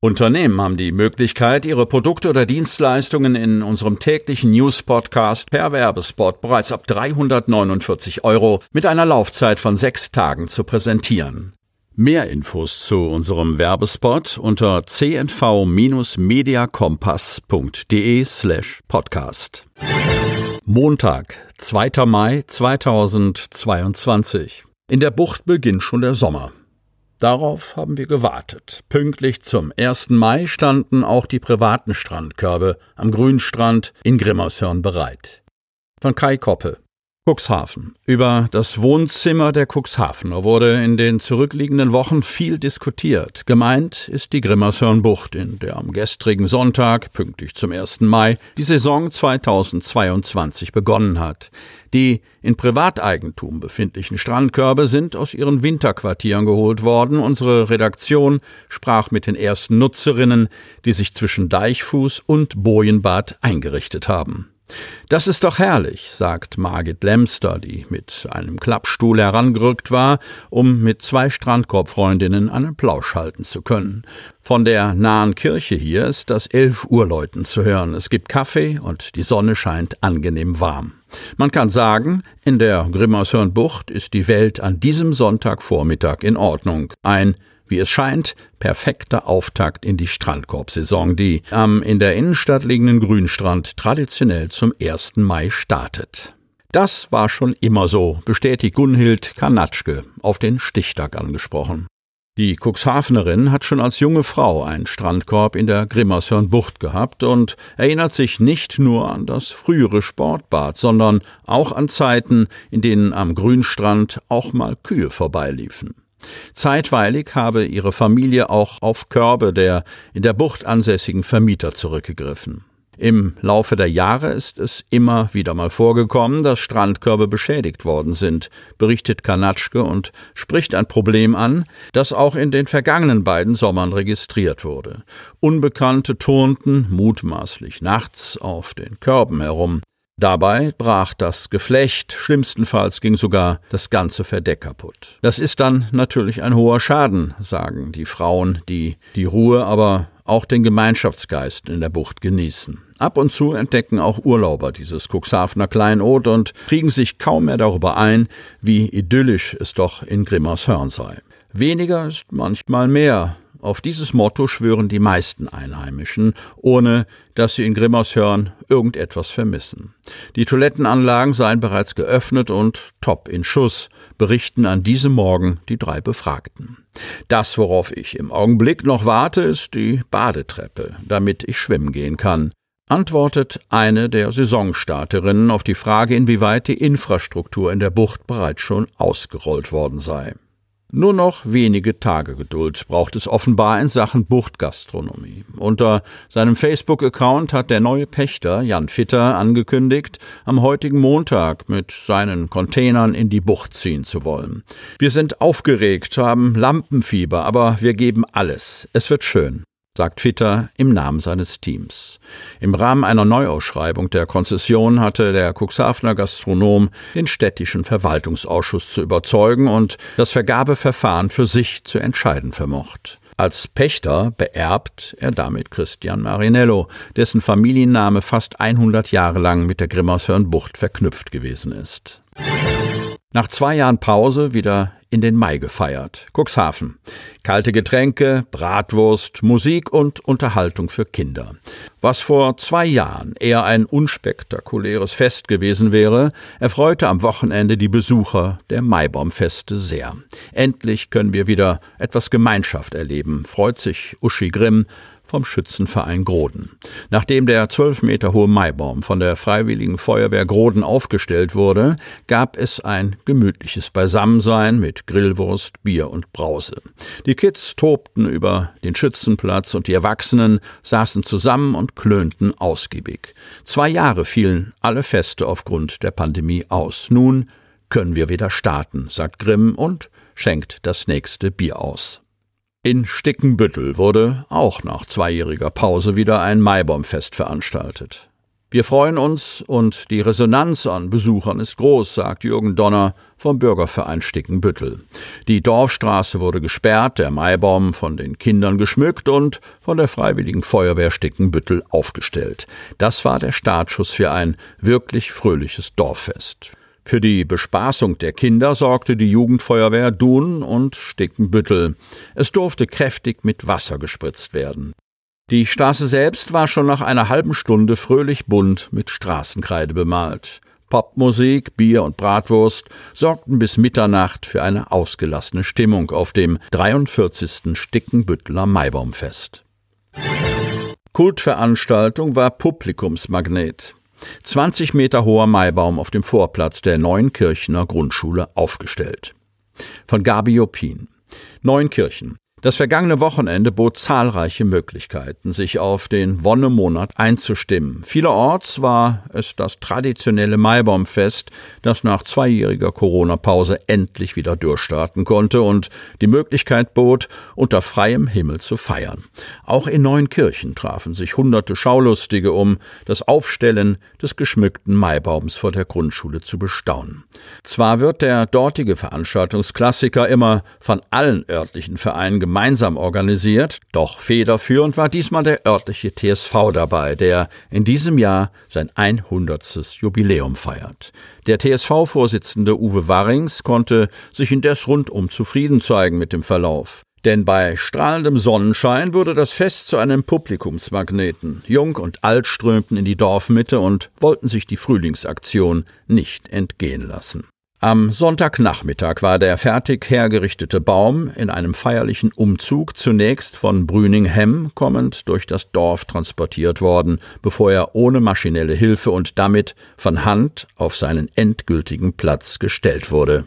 Unternehmen haben die Möglichkeit, ihre Produkte oder Dienstleistungen in unserem täglichen News-Podcast per Werbespot bereits ab 349 Euro mit einer Laufzeit von sechs Tagen zu präsentieren. Mehr Infos zu unserem Werbespot unter cnv-mediakompass.de slash podcast. Montag, 2. Mai 2022. In der Bucht beginnt schon der Sommer. Darauf haben wir gewartet. Pünktlich zum 1. Mai standen auch die privaten Strandkörbe am Grünstrand in Grimmershörn bereit. Von Kai Koppe Cuxhaven. Über das Wohnzimmer der Cuxhavener wurde in den zurückliegenden Wochen viel diskutiert. Gemeint ist die Grimmershörnbucht, in der am gestrigen Sonntag, pünktlich zum 1. Mai, die Saison 2022 begonnen hat. Die in Privateigentum befindlichen Strandkörbe sind aus ihren Winterquartieren geholt worden. Unsere Redaktion sprach mit den ersten Nutzerinnen, die sich zwischen Deichfuß und Bojenbad eingerichtet haben. Das ist doch herrlich, sagt Margit Lemster, die mit einem Klappstuhl herangerückt war, um mit zwei Strandkorbfreundinnen einen Plausch halten zu können. Von der nahen Kirche hier ist das elf Uhr läuten zu hören. Es gibt Kaffee und die Sonne scheint angenehm warm. Man kann sagen, in der Grimmershörnbucht ist die Welt an diesem Sonntagvormittag in Ordnung. Ein wie es scheint, perfekter Auftakt in die Strandkorbsaison, die am in der Innenstadt liegenden Grünstrand traditionell zum 1. Mai startet. Das war schon immer so, bestätigt Gunhild Kanatschke, auf den Stichtag angesprochen. Die Cuxhavenerin hat schon als junge Frau einen Strandkorb in der Grimmershörnbucht gehabt und erinnert sich nicht nur an das frühere Sportbad, sondern auch an Zeiten, in denen am Grünstrand auch mal Kühe vorbeiliefen. Zeitweilig habe ihre Familie auch auf Körbe der in der Bucht ansässigen Vermieter zurückgegriffen. Im Laufe der Jahre ist es immer wieder mal vorgekommen, dass Strandkörbe beschädigt worden sind, berichtet Kanatschke und spricht ein Problem an, das auch in den vergangenen beiden Sommern registriert wurde. Unbekannte turnten mutmaßlich nachts auf den Körben herum. Dabei brach das Geflecht, schlimmstenfalls ging sogar das ganze Verdeck kaputt. Das ist dann natürlich ein hoher Schaden, sagen die Frauen, die die Ruhe, aber auch den Gemeinschaftsgeist in der Bucht genießen. Ab und zu entdecken auch Urlauber dieses Cuxhavener Kleinod und kriegen sich kaum mehr darüber ein, wie idyllisch es doch in Grimmershörn sei. Weniger ist manchmal mehr, auf dieses Motto schwören die meisten Einheimischen, ohne dass sie in Grimmershörn irgendetwas vermissen. Die Toilettenanlagen seien bereits geöffnet und top in Schuss, berichten an diesem Morgen die drei Befragten. Das, worauf ich im Augenblick noch warte, ist die Badetreppe, damit ich schwimmen gehen kann antwortet eine der Saisonstarterinnen auf die Frage, inwieweit die Infrastruktur in der Bucht bereits schon ausgerollt worden sei. Nur noch wenige Tage Geduld braucht es offenbar in Sachen Buchtgastronomie. Unter seinem Facebook-Account hat der neue Pächter Jan Fitter angekündigt, am heutigen Montag mit seinen Containern in die Bucht ziehen zu wollen. Wir sind aufgeregt, haben Lampenfieber, aber wir geben alles. Es wird schön sagt Fitter im Namen seines Teams. Im Rahmen einer Neuausschreibung der Konzession hatte der Cuxhavener Gastronom den städtischen Verwaltungsausschuss zu überzeugen und das Vergabeverfahren für sich zu entscheiden vermocht. Als Pächter beerbt er damit Christian Marinello, dessen Familienname fast 100 Jahre lang mit der Grimmershörnbucht verknüpft gewesen ist. Nach zwei Jahren Pause wieder in den Mai gefeiert. Cuxhaven. Kalte Getränke, Bratwurst, Musik und Unterhaltung für Kinder. Was vor zwei Jahren eher ein unspektakuläres Fest gewesen wäre, erfreute am Wochenende die Besucher der Maibaumfeste sehr. Endlich können wir wieder etwas Gemeinschaft erleben, freut sich Uschi Grimm, vom Schützenverein Groden. Nachdem der zwölf Meter hohe Maibaum von der Freiwilligen Feuerwehr Groden aufgestellt wurde, gab es ein gemütliches Beisammensein mit Grillwurst, Bier und Brause. Die Kids tobten über den Schützenplatz und die Erwachsenen saßen zusammen und klönten ausgiebig. Zwei Jahre fielen alle Feste aufgrund der Pandemie aus. Nun können wir wieder starten, sagt Grimm und schenkt das nächste Bier aus. In Stickenbüttel wurde auch nach zweijähriger Pause wieder ein Maibaumfest veranstaltet. Wir freuen uns und die Resonanz an Besuchern ist groß, sagt Jürgen Donner vom Bürgerverein Stickenbüttel. Die Dorfstraße wurde gesperrt, der Maibaum von den Kindern geschmückt und von der Freiwilligen Feuerwehr Stickenbüttel aufgestellt. Das war der Startschuss für ein wirklich fröhliches Dorffest. Für die Bespaßung der Kinder sorgte die Jugendfeuerwehr Dun und Stickenbüttel. Es durfte kräftig mit Wasser gespritzt werden. Die Straße selbst war schon nach einer halben Stunde fröhlich bunt mit Straßenkreide bemalt. Popmusik, Bier und Bratwurst sorgten bis Mitternacht für eine ausgelassene Stimmung auf dem 43. Stickenbütteler Maibaumfest. Kultveranstaltung war Publikumsmagnet. 20 Meter hoher Maibaum auf dem Vorplatz der Neunkirchener Grundschule aufgestellt. Von Gabi Jopin. Neunkirchen. Das vergangene Wochenende bot zahlreiche Möglichkeiten, sich auf den Wonnemonat einzustimmen. Vielerorts war es das traditionelle Maibaumfest, das nach zweijähriger Corona-Pause endlich wieder durchstarten konnte und die Möglichkeit bot, unter freiem Himmel zu feiern. Auch in Neunkirchen trafen sich hunderte Schaulustige, um das Aufstellen des geschmückten Maibaums vor der Grundschule zu bestaunen. Zwar wird der dortige Veranstaltungsklassiker immer von allen örtlichen Vereinen gemeinsam organisiert, doch federführend war diesmal der örtliche TSV dabei, der in diesem Jahr sein 100. Jubiläum feiert. Der TSV-Vorsitzende Uwe Warrings konnte sich indes rundum zufrieden zeigen mit dem Verlauf. Denn bei strahlendem Sonnenschein wurde das Fest zu einem Publikumsmagneten. Jung und alt strömten in die Dorfmitte und wollten sich die Frühlingsaktion nicht entgehen lassen. Am Sonntagnachmittag war der fertig hergerichtete Baum in einem feierlichen Umzug zunächst von Brüning-Hemm kommend durch das Dorf transportiert worden, bevor er ohne maschinelle Hilfe und damit von Hand auf seinen endgültigen Platz gestellt wurde.